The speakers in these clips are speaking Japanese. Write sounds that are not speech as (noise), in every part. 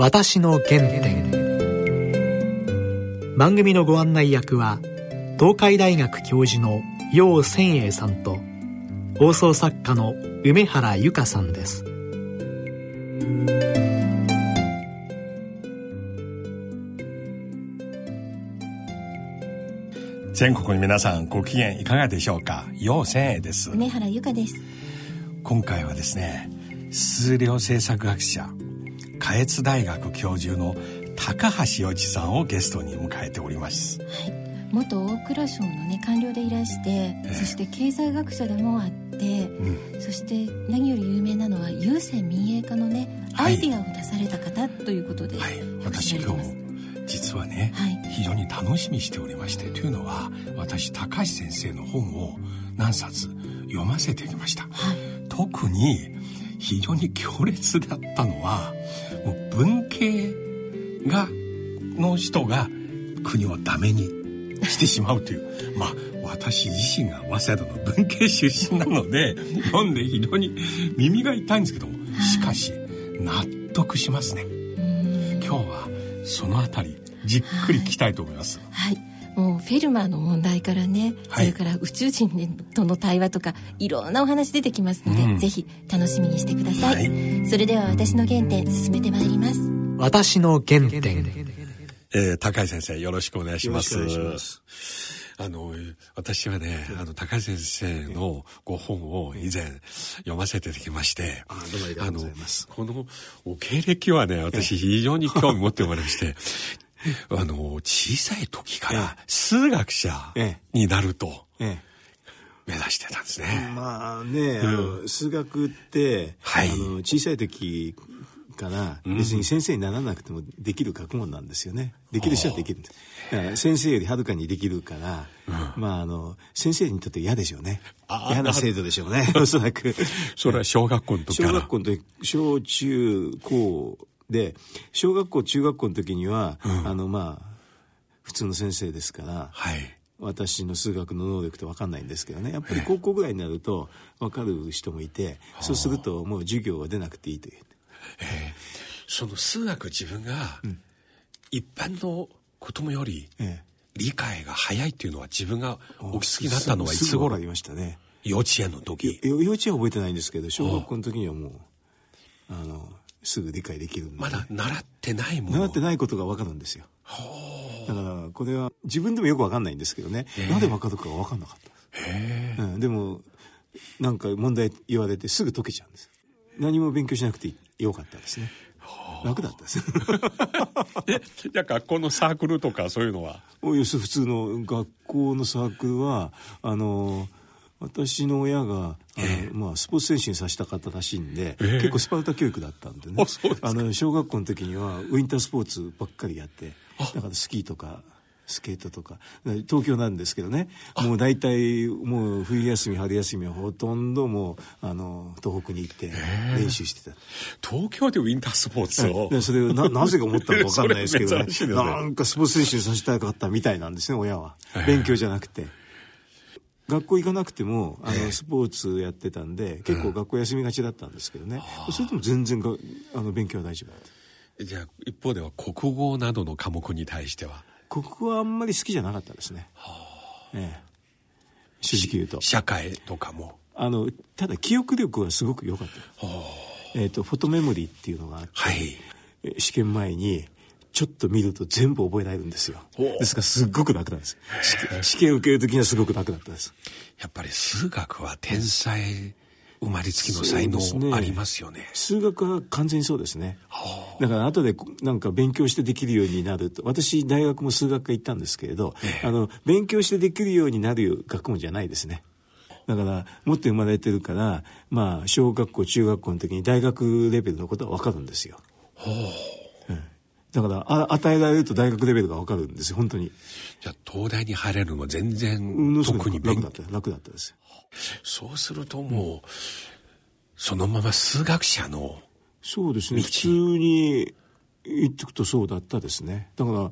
私の原点。番組のご案内役は東海大学教授の楊千栄さんと放送作家の梅原由香さんです。全国の皆さんご機嫌いかがでしょうか？陽千栄です。梅原由香です。今回はですね数量政策学者下越大学教授の高橋洋一さんをゲストに迎えております。はい。元大蔵省のね官僚でいらして、えー、そして経済学者でもあって、うん、そして何より有名なのは郵政民営化のね、はい、アイディアを出された方ということで、はい、私今日実はね、はい、非常に楽しみにしておりましてというのは私高橋先生の本を何冊読ませてきました、はい、特に非常に強烈だったのはもう文系がの人が国をダメにしてしまうという (laughs) まあ私自身が早稲田の文系出身なので (laughs) 読んで非常に耳が痛いんですけどもしかし納得しますね。今日はそのあたりじっくり聞きたいと思います。はい、はいもうフェルマーの問題からね、はい、それから宇宙人との対話とかいろんなお話出てきますので、うん、ぜひ楽しみにしてください、はい、それでは私の原点進めてまいります。私の原点、えー、高井先生よろしくお願いします。あの、私はね、あの、高橋先生のご本を以前読ませてきまして、あどうもありがとうございます。このお経歴はね、私非常に興味持っておりまして、(laughs) (laughs) あの、小さい時から数学者になると、目指してたんですね。まあね、あの、数学って、はい、あの小さい時から別に先生にならなくてもできる学問なんですよね。できる人はできるんです。先生よりはるかにできるから、うん、まああの、先生にとって嫌でしょうね。嫌な制度でしょうね、おそらく。(laughs) それは小学校の時から。小学校の時、小中高で小学校中学校の時には、うん、あのまあ普通の先生ですから、はい、私の数学の能力って分かんないんですけどね。やっぱり高校ぐらいになると分かる人もいて、そうするともう授業は出なくていいという。えー、その数学自分が、一般の子供より理解が早いっていうのは自分がお気づきになったのはいつ頃？ありましたね。幼稚園の時。幼稚園は覚えてないんですけど小学校の時にはもうあのすぐ理解できるんで、まだ習ってないもの。習ってないことが分かるんですよ。だからこれは自分でもよく分かんないんですけどね。なぜ分かるかが分かんなかったうん、でもなんか問題言われてすぐ解けちゃうんです何も勉強しなくてよかったですね。楽だったです。(laughs) えじゃあ学校のサークルとかそういうのは？およす普通の学校のサークルはあの私の親があの、えー、まあ、スポーツ選手にさせたかったらしいんで、えー、結構スパルタ教育だったんでね。あの小学校の時にはウィンタースポーツばっかりやってだからスキーとかスケートとか東京なんですけどね。もう大体もう冬休み春休みはほとんどもうあの東北に行って練習してた、東京でウィンタースポーツを？でそれをななぜか思ったのか分かんないですけどね。(laughs) ね。なんかスポーツ選手にさせたかったみたいなんですね親は。勉強じゃなくて。学校行かなくてもあのスポーツやってたんで、結構学校休みがちだったんですけどね、それでも全然があの勉強は大丈夫だった。じゃあ一方では国語などの科目に対しては？国語はあんまり好きじゃなかったですね、はあ。ええ、正直言うと社会とかも？あのただ記憶力はすごく良かった、はあ、えーと、フォトメモリーっていうのがあって、はい、試験前にちょっと見ると全部覚えられるんですよ。ですからすっごく楽なんです。試験受ける時にはすごく楽だったです。やっぱり数学は天才生まれつきの才能ありますよね。ね数学は完全にそうですね。だから後でなんか勉強してできるようになると。私大学も数学科行ったんですけれど、ええ、あの、勉強してできるようになる学問じゃないですね。だから持って生まれてるからまあ小学校中学校の時に大学レベルのことは分かるんですよ。だからあ与えられると大学レベルが分かるんですよ本当に。じゃあ東大に入れるのは全然特に楽だった楽だったですそうするともう、うん、そのまま数学者のそうですね普通に言ってくとそうだったですね。だから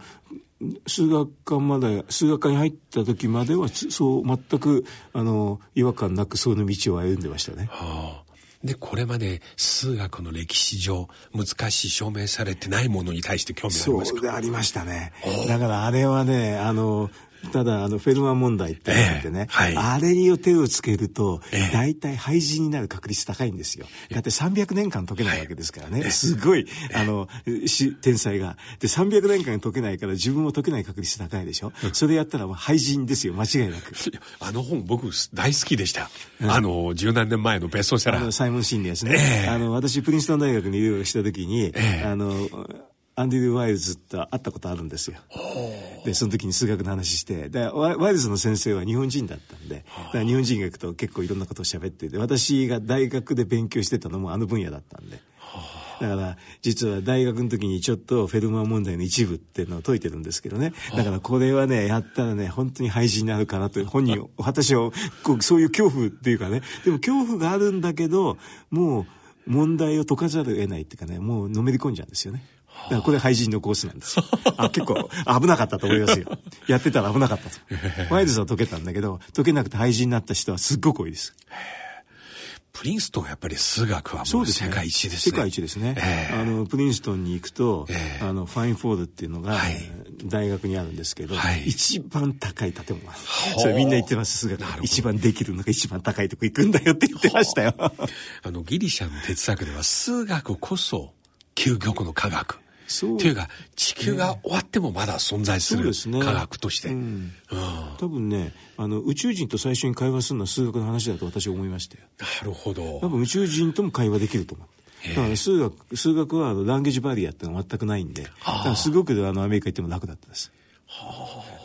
数学科まで数学科に入った時まではそう全くあの違和感なくその道を歩んでましたね、はあで、これまで数学の歴史上難しい証明されてないものに対して興味ありますか？そうでありましたね。だからあれはね、あの、ただ、あの、フェルマン問題ってあってね、えーはい、あれに手をつけると、大体廃人になる確率高いんですよ。だって300年間解けないわけですからね。すごい、あの、天才が。で、300年間解けないから自分も解けない確率高いでしょ？それやったら廃人ですよ、間違いなく。あの本僕大好きでした。あの、十何年前のベストセラー。あの、サイモン・シンのやつね。えー、あの、私、プリンストン大学に留学した時に、えー、あの、アンディ・ル・ワイルズと会ったことあるんですよ。で、その時に数学の話して、で、ワイルズの先生は日本人だったんで、日本人学と結構いろんなことを喋ってて、私が大学で勉強してたのもあの分野だったんで。だから、実は大学の時にちょっとフェルマー問題の一部っていうのを解いてるんですけどね。だからこれはね、やったらね、本当に廃人になるかなと、本人、私はそういう恐怖っていうかね、でも恐怖があるんだけど、もう問題を解かざるを得ないっていうかね、もうのめり込んじゃうんですよね。これ廃人のコースなんですよ。あ、結構危なかったと思いますよ。やってたら危なかったと。ワイルズは解けたんだけど、解けなくて廃人になった人はすっごく多いです。プリンストンはやっぱり数学はもう世界一ですね。世界一ですね。えー、あの、プリンストンに行くと、えー、あの、ファインフォードっていうのが、はい、大学にあるんですけど、はい、一番高い建物それみんな言ってます、数学。一番できるのが一番高いとこ行くんだよって言ってましたよ。あの、ギリシャの哲学では数学こそ究極の科学。そうっていうか地球が終わってもまだ存在する科学として、ねうん、多分ねあの宇宙人と最初に会話するのは数学の話だと私は思いましたよ。なるほど。多分宇宙人とも会話できると思う。だから数学数学はあのランゲージバリアってのは全くないんでだからすごくあのアメリカ行っても楽だったです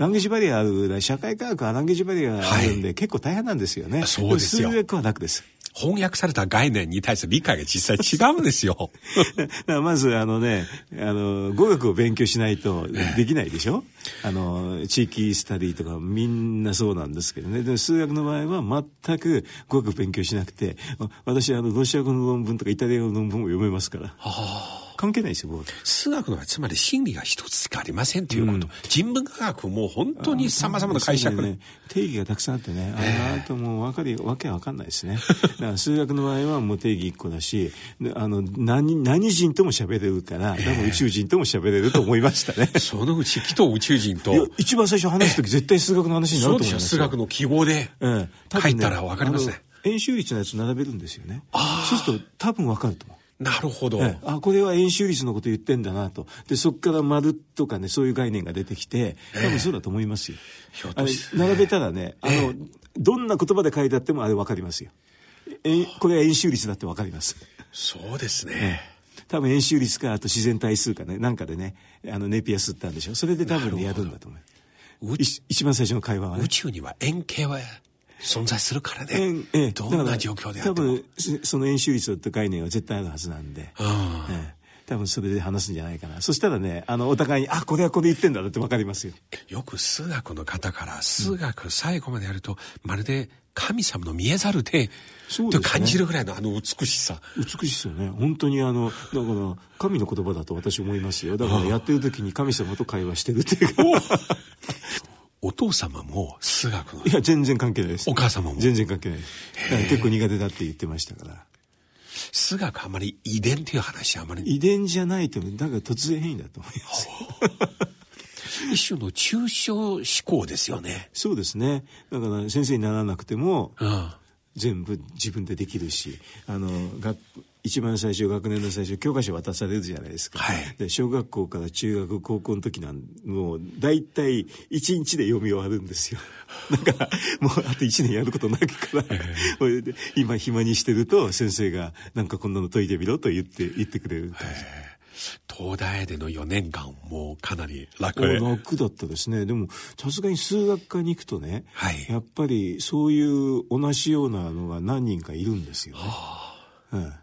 ランゲージバリアある社会科学はランゲージバリアあるんで、はい、結構大変なんですよね。そうですよ。数学は楽です。翻訳された概念に対する理解が実際違うんですよ。(laughs) まず、あのね、あの、語学を勉強しないとできないでしょ？あの、地域スタディとかみんなそうなんですけどね。で数学の場合は全く語学勉強しなくて、私、あの、ロシア語の論文とかイタリア語の論文も読めますから。はあ関係ないですよ、数学のはつまり真理が一つしかありませんということ。うん、人文科学も本当に様々な解釈、ね、定義がたくさんあってね、あの、あともう分かり、わけわかんないですね。だから数学の場合はもう定義一個だし、あの、何、何人とも喋れるから、多分宇宙人とも喋れると思いましたね。(laughs) そのうち、きっと宇宙人と。一番最初話すとき絶対数学の話になると思います数学の記号で書いたら分かりますね。円周率のやつ並べるんですよね。そうすると多分分かると思う。なるほど、あこれは円周率のこと言ってんだなと。でそこから丸とかねそういう概念が出てきて多分そうだと思いますよ、えー、並べたらねあの、えー、どんな言葉で書いてあってもあれ分かりますよ。えこれは円周率だって分かります。そうですね、多分円周率かあと自然対数かねなんかでねあのネピアスったんでしょ。それで多分ねやるんだと思う。一番最初の会話はね。宇宙には円形は存在するからね。ええ、どんな状況であっても。多分、その円周率って概念は絶対あるはずなんで。うん、ええ多分それで話すんじゃないかな。そしたらね、あの、お互いに、あ、これはこれ言ってんだってわかりますよ。よく数学の方から、数学最後までやると、まるで神様の見えざる手、と感じるぐらいのあの美しさ。美しさね。本当にあの、だから、神の言葉だと私思いますよ。だからやってる時に神様と会話してるっていうか。お父様も数学の。いや全然関係ないです。お母様も。全然関係ないです。結構苦手だって言ってましたから。数学あまり遺伝っていう話あまり。遺伝じゃないとだから突然変異だと思います。(laughs) 一種の抽象思考ですよね。そうですね。だから先生にならなくても、うん、全部自分でできるしあの学一番最初学年の最初教科書渡されるじゃないですか、はい、で小学校から中学高校の時なんもう大体1日で読み終わるんですよ。(laughs) だからもうあと1年やることないから。それで今暇にしてると先生が「なんかこんなの解いてみろ」と言って言ってくれる感じ。東大での4年間もかなり楽。楽だったですね。でもさすがに数学科に行くとね、はい、やっぱりそういう同じようなのが何人かいるんですよね。はあ、うん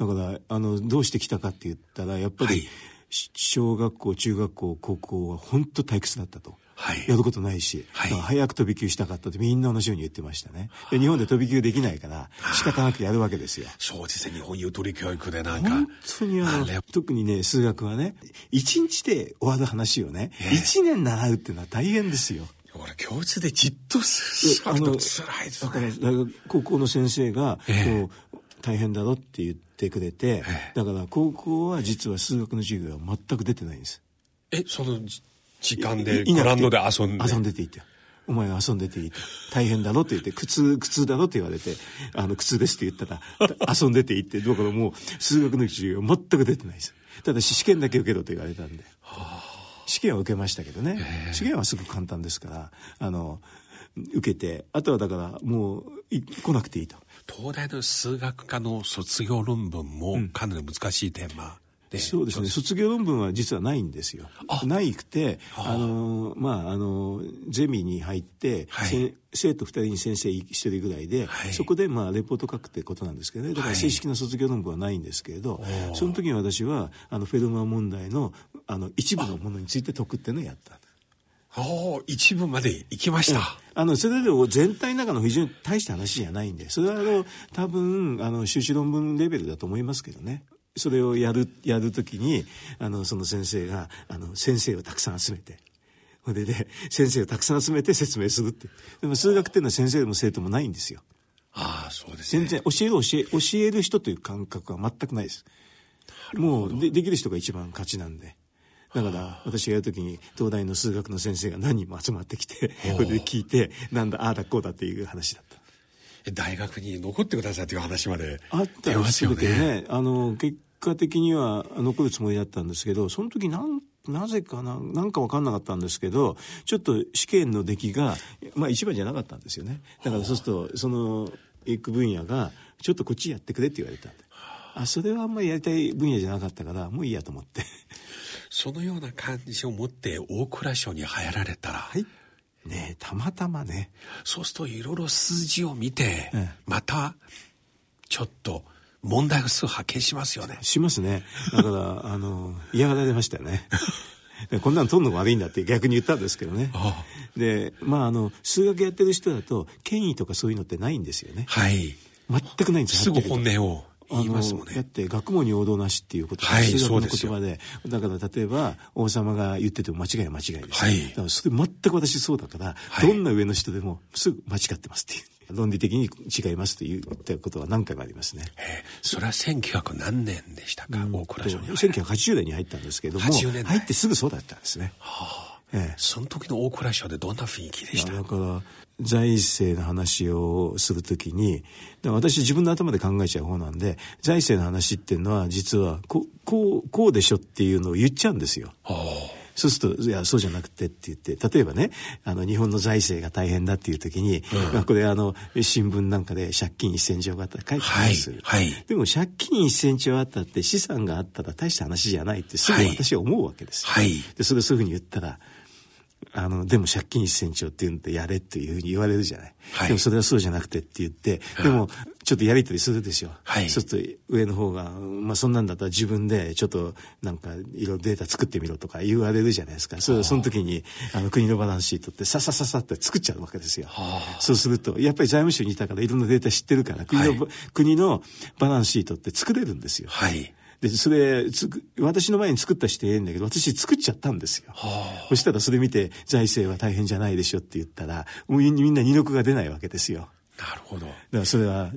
だからあのどうしてきたかって言ったらやっぱり、はい、小学校中学校高校は本当退屈だったと。はい、やることないし、はい、早く飛び級したかったってみんな同じように言ってましたね。で日本で飛び級できないから仕方なくやるわけですよ。そうですね。日本ゆとり教育でなんか。本当にあの、特にね、数学はね、一日で終わる話をね、一、年習うっていうのは大変ですよ。俺教室でじっとするの辛いですね。だから高校の先生が、えー、大変だろって言ってくれて、だから高校は実は数学の授業は全く出てないんです。え、その時間でグラウンドで遊んで？遊んでていいって。お前は遊んでていいと。大変だろって言って、苦痛、苦痛だろって言われて、あの、苦痛ですって言ったら、遊んでていいって、だからもう、数学の授業全く出てないです。ただし、試験だけ受けろと言われたんで。試験は受けましたけどね。試験はすぐ簡単ですから、あの、受けて、あとはだからもう来なくていいと。東大の数学科の卒業論文もかなり難しいテーマ、うん、そうですね。卒業論文は実はないんですよ。ないくてあ。のまああのゼミに入って、はい、生徒2人に先生1人ぐらいで、はい、そこでまあレポート書くってことなんですけどねだから正式な卒業論文はないんですけれど、はい、その時に私はあのフェルマー問題のあの一部のものについて解くっていうのをやった。おお一部まで行きました。あの、それで全体の中の非常に大した話じゃないんで、それはあの、多分、あの、修士論文レベルだと思いますけどね。それをやる、やるときに、あの、その先生が、あの、先生をたくさん集めて、それで、先生をたくさん集めて説明するって。でも数学っていうのは先生も生徒もないんですよ。ああ、そうですね。全然、教える教え、教える人という感覚は全くないです。もうで、できる人が一番勝ちなんで。だから私がやるときに東大の数学の先生が何人も集まってきてこれで聞いてなんだああだこうだっていう話だった。大学に残ってくださいという話まであったんですよね。あの結果的には残るつもりだったんですけどその時なんなぜかななんか分かんなかったんですけどちょっと試験の出来が、まあ、一番じゃなかったんですよね。だからそうするとその行く分野がちょっとこっちやってくれって言われたんで。あそれはあんまりやりたい分野じゃなかったからもういいやと思ってそのような感じを持って大蔵省に入られたら、はい、ねたまたまねそうするといろいろ数字を見て、またちょっと問題がすぐ発見しますよねしますねだからあの嫌がられましたよねこんなの取るのが悪いんだって逆に言ったんですけどね。で、まあ、あの、数学やってる人だと、権威とかそういうのってないんですよね。はい。全くないんですすぐ本音を。言いますもんね。だって学問に王道なしっていうことはい、数学の言葉でだから例えば王様が言ってても間違いは間違いです。はい、だからそれ全く私そうだから、はい、どんな上の人でもすぐ間違ってますっていう。論理的に違いますと言ったことは何回もありますね。それは1900何年でしたか、大蔵省に。1980年に入ったんですけども、入ってすぐそうだったんですね。はあええ、その時の大蔵省でどんな雰囲気でした？だから財政の話をするときに私自分の頭で考えちゃう方なんで財政の話っていうのは実はここうこうでしょっていうのを言っちゃうんですよ。そうすると、いや、そうじゃなくてって言って、例えばね、あの、日本の財政が大変だっていう時に、うん、まあ、これあの、新聞なんかで借金1000兆があったら書いてまする。はい。はい、でも借金1000兆あったって資産があったら大した話じゃないってすぐ私は思うわけです。はい。で、それそういうふうに言ったら、あの、でも借金1000兆って言うんでやれっていうふうに言われるじゃない。はい、でもそれはそうじゃなくてって言って、でも、ちょっとやりとりするでしょ。はい。そうすると上の方が、まあそんなんだったら自分でちょっとなんかいろいろデータ作ってみろとか言われるじゃないですか。そその時に、あの国のバランスシートってささささって作っちゃうわけですよ。そうすると、やっぱり財務省にいたからいろんなデータ知ってるから、国の、はい、国のバランスシートって作れるんですよ。はい。で、それ、つく、私の前に作った人ええんだけど、私作っちゃったんですよ。はあ、そしたらそれ見て、財政は大変じゃないでしょって言ったら、もうみんな二の句が出ないわけですよ。なるほど。だからそれは、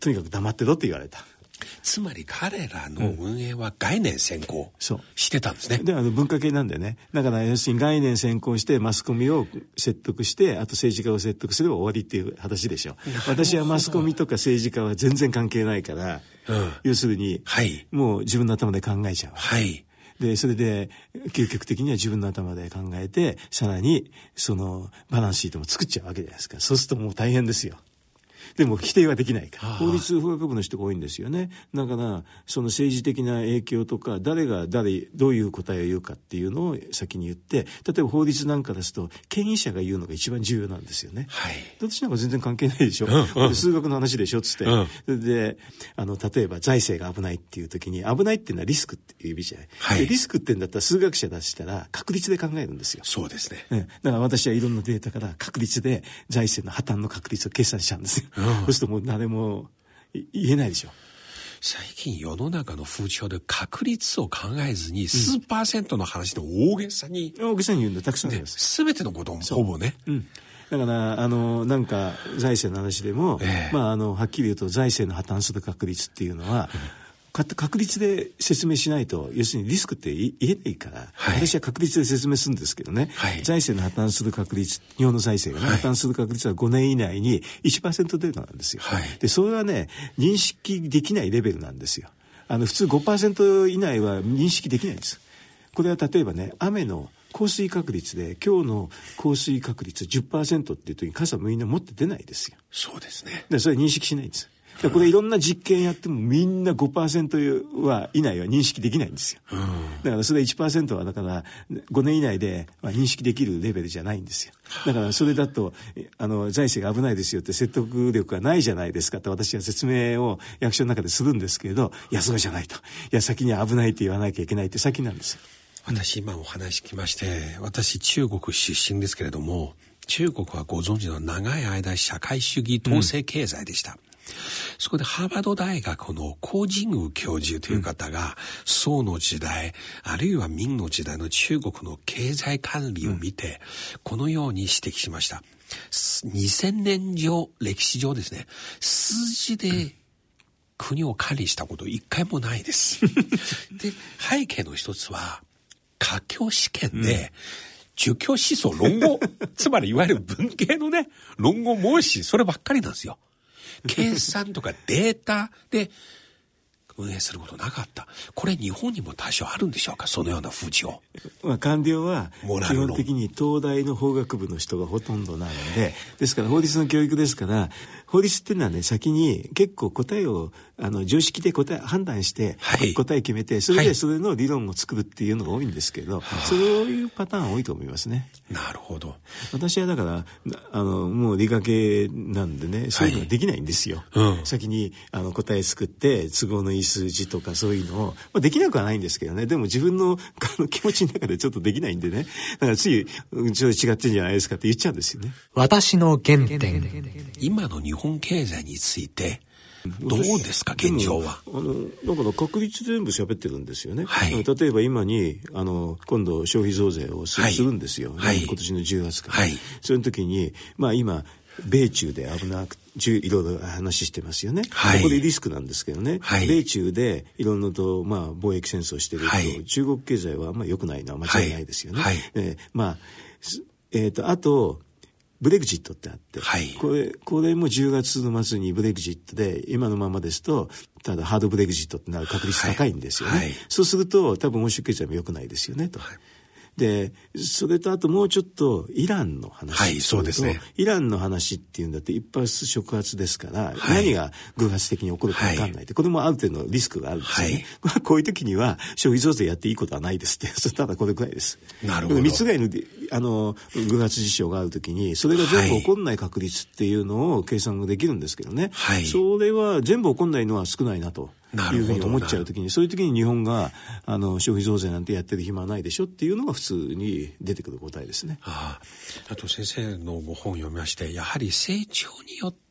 とにかく黙ってろって言われた。つまり彼らの運営は概念先行してたんですね。で、あの文化系なんでね。だから要するに概念先行してマスコミを説得して、あと政治家を説得すれば終わりっていう話でしょ。私はマスコミとか政治家は全然関係ないから、うん、要するに、はい、もう自分の頭で考えちゃう。はい。で、それで、究極的には自分の頭で考えて、さらに、その、バランスシートも作っちゃうわけじゃないですか。そうするともう大変ですよ。でも否定はできないから。法律法学部の人が多いんですよね。だから、その政治的な影響とか、誰が誰、どういう答えを言うかっていうのを先に言って、例えば法律なんかですと、権威者が言うのが一番重要なんですよね。はい。私なんか全然関係ないでしょ。うんうん、数学の話でしょ、つって。うん、それで、あの、例えば財政が危ないっていう時に、危ないっていうのはリスクっていう意味じゃない。はい。リスクってんだったら数学者出したら確率で考えるんですよ。そうですね。うん。だから私はいろんなデータから確率で財政の破綻の確率を計算しちゃうんですよ。うん、そうするともう誰も言えないでしょ。最近世の中の風潮で確率を考えずに数パーセントの話の大げさに、大げさに言うんだたくさんあります。全てのこともほぼね、うん、だから、あの、なんか、財政の話でも、えー、まあ、あの、はっきり言うと、財政の破綻する確率っていうのは、確率で説明しないと、要するにリスクって言えないから、はい、私は確率で説明するんですけどね、はい、財政の破綻する確率、日本の財政が、ね、破綻する確率は5年以内に1%程度なんですよ。で、それはね、認識できないレベルなんですよ。あの、普通5%以内は認識できないんです。これは例えばね、雨の降水確率で、今日の降水確率10%っていう時に傘みんな持って出ないですよ。そうですね。で、それ認識しないんです。でこれいろんな実験やってもみんな5%は以内は認識できないんですよ。だからそれ1%はだから5年以内で認識できるレベルじゃないんですよ。だからそれだとあの財政が危ないですよって説得力がないじゃないですかって私は説明を役所の中でするんですけれど、いやそうじゃないと。いや先には危ないって言わなきゃいけないって先なんですよ。私今お話聞きまして、私中国出身ですけれども、中国はご存知の長い間社会主義統制経済でした。うんそこでハーバード大学のコージング教授という方が、宋の時代、あるいは明の時代の中国の経済管理を見て、このように指摘しました。2000年上、歴史上ですね、数字で国を管理したこと一回もないです。(laughs) で、背景の一つは、家教試験で、儒教思想論語、つまりいわゆる文系のね、論語申し、そればっかりなんですよ。計算とかデータで運営することなかった。これ日本にも多少あるんでしょうか？そのような風潮。まあ官僚は基本的に東大の法学部の人がほとんどなので、ですから法律の教育ですから、法律っていうのはね、先に結構答えを、あの、常識で答え、判断して、答え決めて、それでそれの理論を作るっていうのが多いんですけど、はい、そういうパターン多いと思いますね。なるほど。私はだから、あの、もう理科系なんでね、そういうのができないんですよ。はいうん、先に、あの、答え作って、都合のいい数字とかそういうのを、まあ、できなくはないんですけどね、でも自分のあの気持ちの中でちょっとできないんでね、だからつい、ちょっと違ってんじゃないですかって言っちゃうんですよね。私の原点。今の日本経済について、どうですか、現状は？あの、だから確率全部喋ってるんですよね。はい、例えば今に、あの、今度消費増税をす,、るんですよ。はい、今年の10月から。はい、その時に、まあ今、米中で危なくいろいろ話してますよね、はい、ここでリスクなんですけどね、はい、米中でいろんなと、まあ、貿易戦争してると、はい、中国経済はあんまり良くないのは間違いないですよね。はい、えー、まあえーとあとブレグジットってあって、はい、これ、これも10月の末にブレグジットで、今のままですと、ただハードブレグジットってなる確率高いんですよね。はいはい、そうすると、多分欧州経済も良くないですよね、と。で、それとあともうちょっとイランの話。はい、そうですね。イランの話っていうんだって一発触発ですから、はい、何が偶発的に起こるかわかんないって、これもある程度のリスクがあるんですよね。はい、(laughs) こういう時には消費増税やっていいことはないですって、(laughs) ただこれくらいです。なるほど。密外のあの偶発事象がある時に、それが全部起こんない確率っていうのを計算ができるんですけどね。はい、それは全部起こんないのは少ないなと。いうふうに思っちゃうときに、そういうときに日本があの消費増税なんてやってる暇はないでしょっていうのが普通に出てくる答えですね。ああと先生のご本を読みまして、やはり成長によって、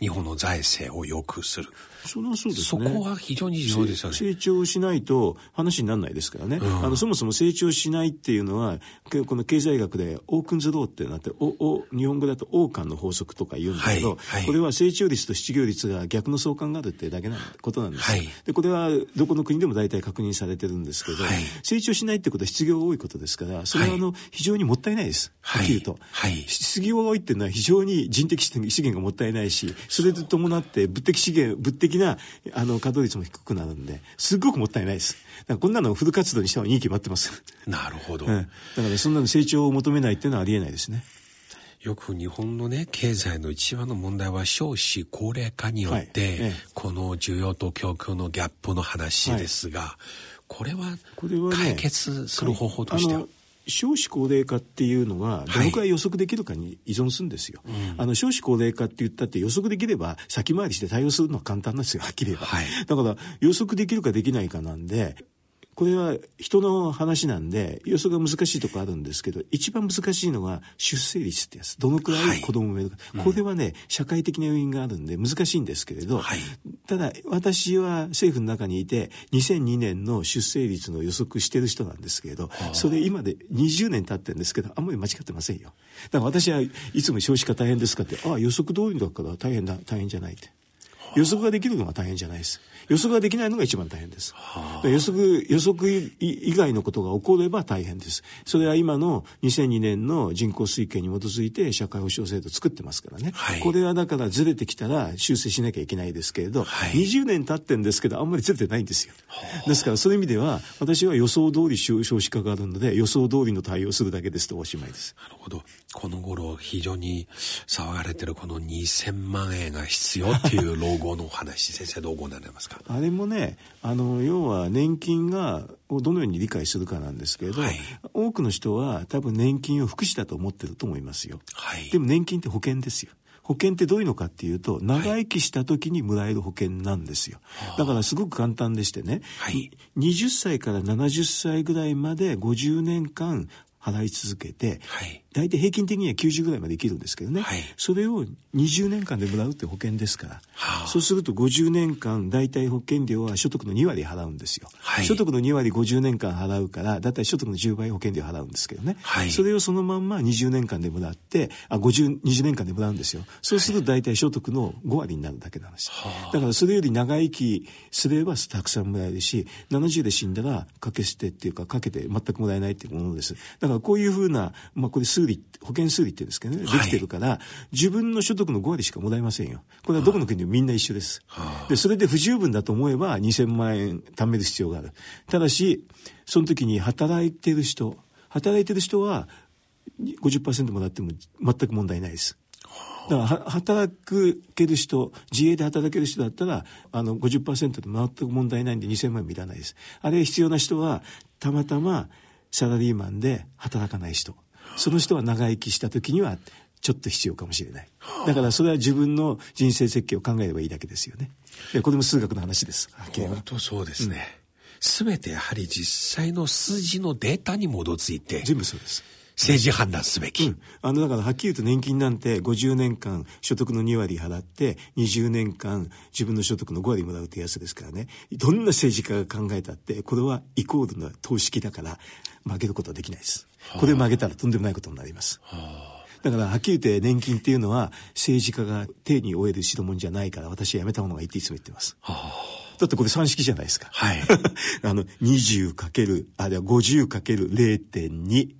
日本の財政を良くする。それはそうですね。そこは非常に重要ですよね。成長しないと話にならないですからね。うん、あの、そもそも成長しないっていうのは、この経済学でオークンズローってなって、おお日本語だと王冠の法則とか言うんだけど、はいはい、これは成長率と失業率が逆の相関があるってだけなことなんです、はい、で、これはどこの国でも大体確認されてるんですけど、成長しないってことは失業が多いことですから、それはあの、非常にもったいないです。はっきり言うと。失業が多いっていうのは非常に人的資源がもったいないし、それと伴って物的資源、物的なあの稼働率も低くなるんで、すっごくもったいないです。だからこんなのフル活動にした方がいい決まってます。なるほど。うん、だからそんなの成長を求めないっていうのはありえないですね。よく日本のね、経済の一番の問題は少子高齢化によって、はいええ、この需要と供給のギャップの話ですが、はい、これは解決する方法としては、少子高齢化っていうのは、どのくらい予測できるかに依存するんですよ。はいあの、少子高齢化って言ったって予測できれば、先回りして対応するのは簡単なんですよ、はっきり言えば。はい、だから、予測できるかできないかなんで、これは人の話なんで予測が難しいとこあるんですけど一番難しいのは出生率ってやつ。どのくらい子供を産めるか、はい、これはね社会的な要因があるんで難しいんですけれど、はい、ただ私は政府の中にいて2002年の出生率の予測してる人なんですけれど、それ今で20年経ってるんですけどあんまり間違ってませんよ。だから私はいつも少子化大変ですかってああ予測通りだから大変だ大変じゃないって。予測ができるのが大変じゃないです予測ができないのが一番大変です。予測、予測以外のことが起これば大変です。それは今の2002年の人口推計に基づいて社会保障制度を作ってますからね。はい、これはだからずれてきたら修正しなきゃいけないですけれど、はい、20年経ってんですけど、あんまりずれてないんですよ。ですからそういう意味では、私は予想通り少子化があるので、予想通りの対応するだけですとおしまいです。なるほど。この頃非常に騒がれてるこの2000万円が必要っていう老後のお話、先生どう思われますか？あれもね、あの、要は年金が、をどのように理解するかなんですけれど、はい、多くの人は多分年金を福祉だと思ってると思いますよ。はい、でも年金って保険ですよ。保険ってどういうのかっていうと、長生きした時にもらえる保険なんですよ。はい、だからすごく簡単でしてね、はい、20歳から70歳ぐらいまで50年間払い続けて、はい、大体平均的には90ぐらいまで生きるんですけどね、はい、それを20年間でもらうって保険ですから、はあ、そうすると50年間大体保険料は所得の2割払うんですよ、はい、所得の2割50年間払うから大体所得の10倍保険料払うんですけどね、はい、それをそのまんま20年間でもらってあ50 20年間でもらうんですよ。そうすると大体所得の5割になるだけの話、はあ、だからそれより長生きすればたくさんもらえるし70で死んだらかけ捨てっていうかかけて全くもらえないっていうものです。だからこういうふうな、まあ、これ数理保険数理って言うんですけどね、できてるから、自分の所得の5割しかもらえませんよ。これはどこの国でもみんな一緒です。で、それで不十分だと思えば2000万円貯める必要がある。ただし、その時に働いてる人、働いてる人は50%もらっても全く問題ないです。だから働ける人自営で働ける人だったらあの50%で全く問題ないんで2000万円もいらないですあれ必要な人はたまたまサラリーマンで働かない人その人は長生きした時にはちょっと必要かもしれない。だからそれは自分の人生設計を考えればいいだけですよね。これも数学の話です。本当そうですね。す、べ、てやはり実際の数字のデータに基づいて。全部そうです。政治判断すべき、うん、あのだからはっきり言うと年金なんて50年間所得の2割払って20年間自分の所得の5割もらうってやつですからねどんな政治家が考えたってこれはイコールの投資金だから負けることはできないです、はあ、これ曲げたらとんでもないことになります、はあ、だからはっきり言って年金っていうのは政治家が手に負える代物じゃないから私はやめたものがいいっていつも言ってます、はあだってこれ算式じゃないですか。はい。(laughs) あの、20かける、あ、るいは50かける0.2。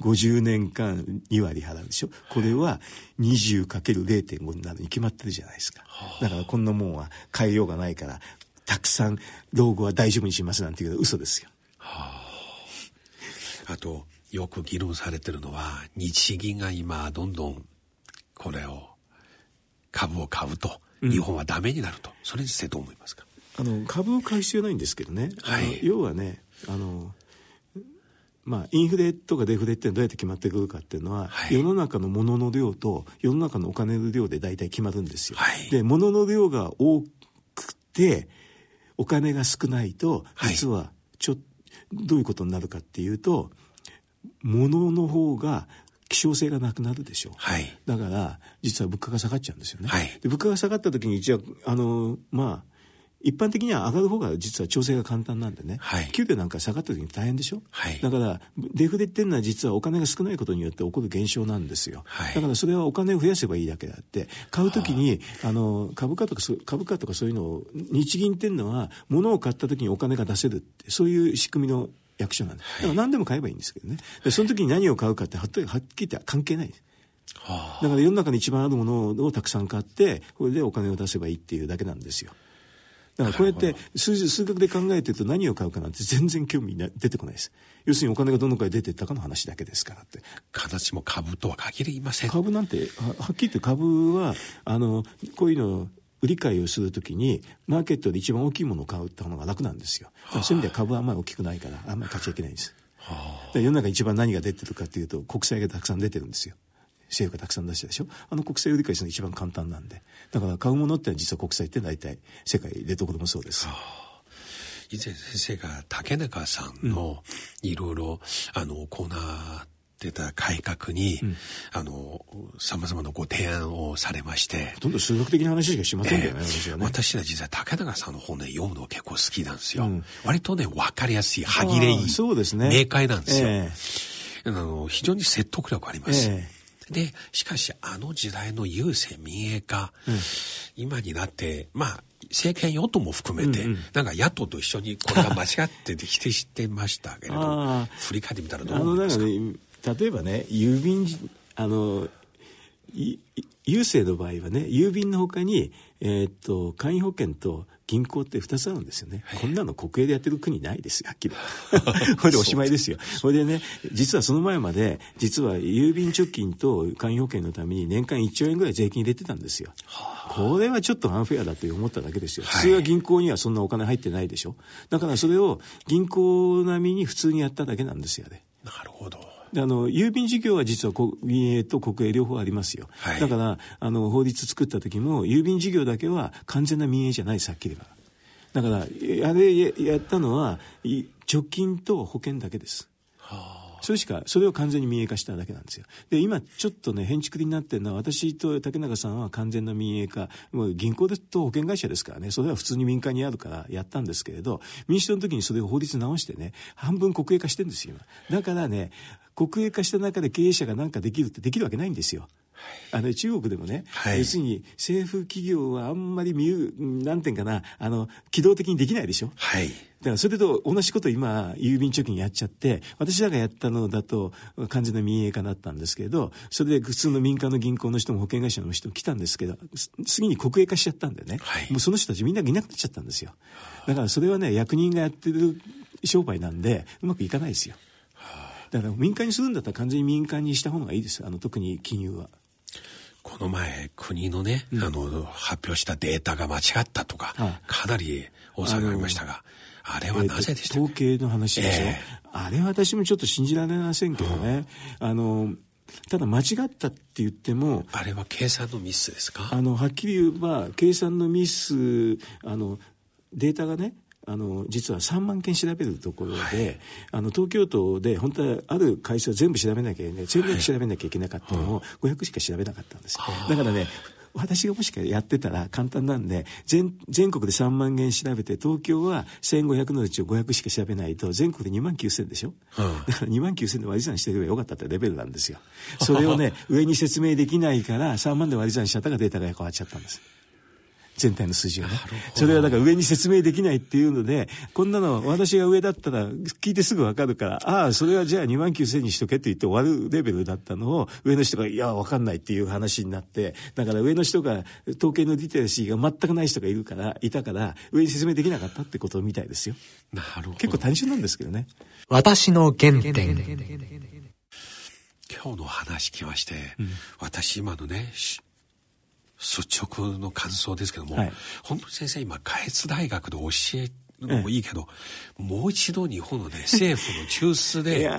50年間2割払うでしょこれは 20×0.5 になるに決まってるじゃないですかだからこんなもんは変えようがないからたくさん老後は大丈夫にしますなんていうのは嘘ですよ。はあ、あとよく議論されてるのは日銀が今どんどんこれを株を買うと日本はダメになると、うん、それについてどう思いますか？あの株を買う必要ないんですけどね、はい、要はねあのまあ、インフレとかデフレってどうやって決まってくるかっていうのは、はい、世の中の物の量と世の中のお金の量で大体決まるんですよ。はい、で物の量が多くてお金が少ないと実はちょ、はい、どういうことになるかっていうと物の方が希少性がなくなるでしょう、はい、だから実は物価が下がっちゃうんですよね。で物価が下がった時にじゃああのまあ一般的には上がる方が実は調整が簡単なんでね、はい、給料なんか下がった時に大変でしょ、はい、だからデフレっていうのは実はお金が少ないことによって起こる現象なんですよ、はい、だからそれはお金を増やせばいいだけであって買う時にあの株価とか株価とかそういうのを日銀っていうのは物を買った時にお金が出せるってそういう仕組みの役所なんで。だから何でも買えばいいんですけどね。でその時に何を買うかってはっきり言って関係ない。ですだから世の中に一番あるものをたくさん買ってこれでお金を出せばいいっていうだけなんですよ。だからこうやって数字数学で考えてると何を買うかなんて (laughs) 全然興味出てこないです。要するにお金がどのくらい出てったかの話だけですからって。形も株とは限りません。株なんて、はっきり言って株は、あの、こういうの売り買いをするときに、マーケットで一番大きいものを買うってのが楽なんですよ。そういう意味では株はあんまり大きくないから、あんまり買っちゃいけないんです。はあ、世の中一番何が出てるかというと、国債がたくさん出てるんですよ。政府がたくさん出したでしょあの国債売り買いするのが一番簡単なんでだから買うものってのは実は国債って大体世界でどこでもそうです。以前先生が竹中さんのいろいろ、あの、コーナーってた改革に、うん、あの、様々なご提案をされまして。ほとんど数学的な話しかしませんね、えー、ね私は実は竹中さんの本ね、読むの結構好きなんですよ。うん、割とね、わかりやすい、歯切れいい。そうですね。明快なんですよ。えー、あの非常に説得力あります。えーで、しかしあの時代の郵政民営化、うん、今になって、まあ、政権与党も含めて、うんうん、なんか野党と一緒にこれが間違って否定してましたけれど、(laughs) 振り返ってみたらどう思いますか？例えばね郵便あの郵政の場合はね郵便のほかに、えー、っと簡易保険と銀行って2つあるんですよね、はい、こんなの国営でやってる国ないですよはっきり (laughs) これでおしまいですよ。それでね実はその前まで実は郵便貯金と簡易保険のために年間1兆円ぐらい税金入れてたんですよ、はあ、これはちょっとアンフェアだと思っただけですよ、普通は銀行にはそんなお金入ってないでしょ。だからそれを銀行並みに普通にやっただけなんですよねなるほどあの郵便事業は実は民営と国営両方ありますよ、はい、だからあの法律作った時も郵便事業だけは完全な民営じゃないさっきりは。だからあれやったのは貯金と保険だけです、はあ。それしか、それを完全に民営化しただけなんですよ。で、今ちょっとね、変築になってるのは、私と竹中さんは完全な民営化、もう銀行と保険会社ですからね、それは普通に民間にあるからやったんですけれど、民主党の時にそれを法律直してね、半分国営化してるんですよ。だからね、国営化した中で経営者が何かできるってできるわけないんですよ。あの中国でもね、はい、要するに政府企業はあんまり見る、なんていうかな、あの、機動的にできないでしょ。はい。だからそれと同じこと今、郵便貯金やっちゃって、私らがやったのだと完全な民営化だったんですけど、それで普通の民間の銀行の人も保険会社の人も来たんですけど、次に国営化しちゃったんでね、はい、もうその人たちみんないなくなっちゃったんですよ。だからそれはね、役人がやってる商売なんで、うまくいかないですよ。だから民間にするんだったら完全に民間にした方がいいですあの特に金融は。この前国のね、うん、あの発表したデータが間違ったとか、はかなり大騒ぎありましたがあれはなぜでしたか、統計の話でしょ、えー、あれは私もちょっと信じられませんけどね、うん、あのただ間違ったって言ってもあれは計算のミスですか？あのはっきり言えば計算のミスあのデータがねあの実は3万件調べるところで、はい、あの東京都で本当はある会社を全部調べなきゃいけない全部調べなきゃいけなかったのを500しか調べなかったんです、だからね私がもしかやってたら簡単なんで全全国で3万件調べて東京は1500のうちを500しか調べないと全国で2万9000でしょ、うん、だから2万9000で割り算してればよかったってレベルなんですよ。それをね上に説明できないから3万で割り算しちゃったからデータが変わっちゃったんです全体の数字をね。それはだから上に説明できないっていうので、こんなの私が上だったら聞いてすぐわかるから、ああ、それはじゃあ2万9000にしとけって言って終わるレベルだったのを、上の人が、いや、わかんないっていう話になって、だから上の人が、統計のディテラシーが全くない人がいるから、いたから、上に説明できなかったってことみたいですよ。なるほど。結構単純なんですけどね。私の原点。今日の話聞きまして、うん、私今のね、率直の感想ですけども、はい、本当に先生今下越大学で教えるのもいいけど、ええ、もう一度日本のね (laughs) 政府の中枢で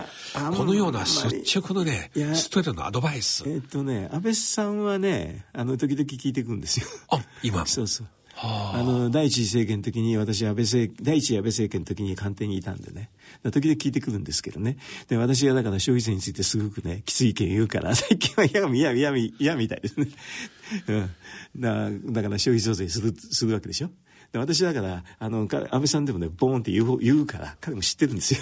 このような率直のねストレートのアドバイス。えっとね安倍さんはねあの時々聞いていくんですよ。あ今 (laughs) そうそうあ。の第一次政権の時に私安倍政第一次安倍政権の時に官邸にいたんでね。時々聞いてくるんですけどね。で私がだから消費税についてすごくねきつい意見言うから最近は嫌み嫌み嫌みたいですね、うん、だだから消費増税するするわけでしょ。で私だからあの安倍さんでもねボーンって言う言うから彼も知ってるんですよ。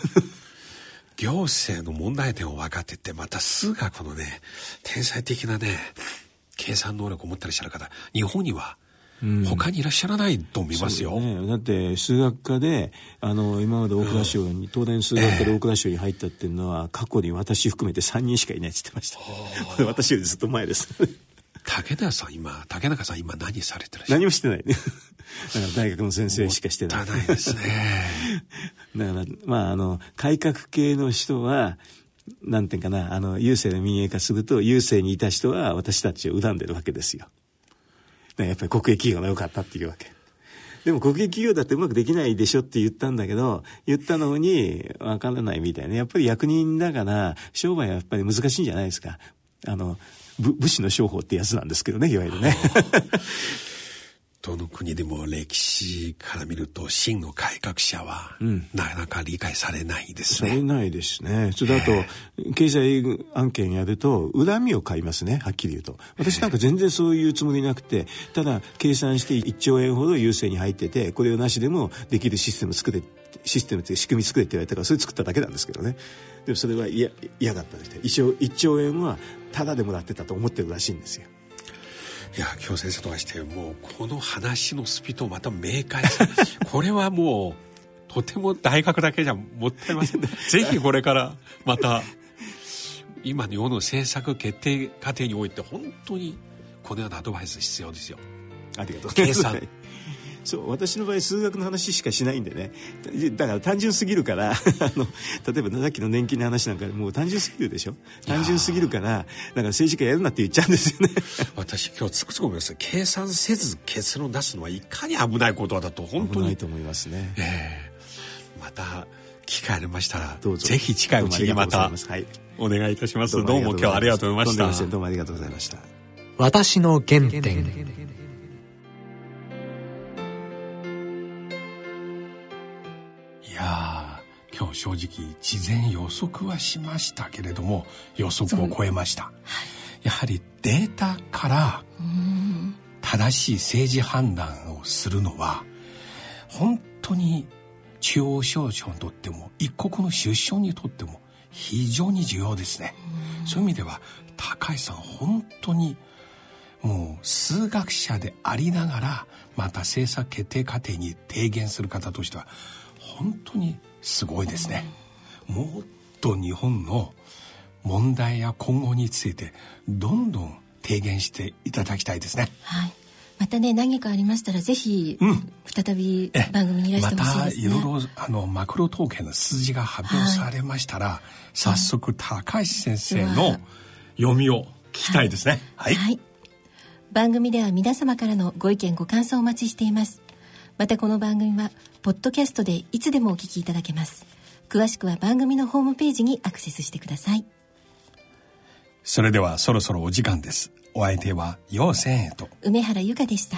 行政の問題点を分かっててまた数学のね天才的なね計算能力を持ったりした方。日本には他にいらっしゃらないと思いますよ。ね、だって数学科であの今まで大蔵省に、うん、東大数学科で大蔵省に入ったっていうのは、過去に私含めて3人しかいないって言ってました。私よりずっと前です。竹中さん今竹中さん今何されてる？何もしてないね。だから大学の先生しかしてない。ないですね。(laughs) だからまああの改革系の人はなんていうかなあの郵政の民営化すると郵政にいた人は私たちを恨んでるわけですよ。やっぱり国営企業が良かったっていうわけ。でも国営企業だってうまくできないでしょって言ったんだけど、言ったのにわからないみたいな。やっぱり役人だから、商売はやっぱり難しいんじゃないですか。あの、武士の商法ってやつなんですけどね、いわゆるね。(laughs) どの国でも歴史から見ると真の改革者は、うん、なかなか理解されないですね。されないですね。それだと、経済案件やると恨みを買いますね。はっきり言うと。私なんか全然そういうつもりなくてただ計算して1兆円ほど優勢に入っててこれをなしでもできるシステム作れシステムって仕組み作れって言われたからそれ作っただけなんですけどね。でもそれは嫌嫌がったんです一応1兆円はタダでもらってたと思ってるらしいんですよいや今日先生とましてもうこの話のスピードまた明快これはもうとても大学だけじゃもったいません (laughs) ぜひこれからまた今の世の政策決定過程において本当にこのようなアドバイス必要ですよ。ありがとうございます。計算そう私の場合数学の話しかしないんでね。だから単純すぎるから (laughs) あの例えばさっきの年金の話なんかもう単純すぎるでしょ？単純すぎるからだから政治家やるなって言っちゃうんですよね。(laughs) 私今日つくづく思います。計算せず結論出すのはいかに危ないことだと本当に。危ないと思いますね、えー、また機会ありましたらぜひ近いうちにまたお願いいたします、どうも今日はありがとうございました。どうもありがとうございました。私の原点今日正直事前予測はしましたけれども予測を超えました、はい、やはりデータから正しい政治判断をするのは本当に中央省庁にとっても一国の首相にとっても非常に重要ですね。そういう意味では高橋さん本当にもう数学者でありながらまた政策決定過程に提言する方としては本当にすごいですね。もっと日本の問題や今後についてどんどん提言していただきたいですね。はい。またね何かありましたらぜひ、うん、再び番組にいらしてほしいですね。またいろいろあのマクロ統計の数字が発表されましたら、はい、早速高橋先生の読みを聞きたいですね。はい、はい、番組では皆様からのご意見ご感想をお待ちしています。またこの番組はポッドキャストでいつでもお聞きいただけます。詳しくは番組のホームページにアクセスしてください。それではそろそろお時間です。お相手は陽千恵と。梅原由香でした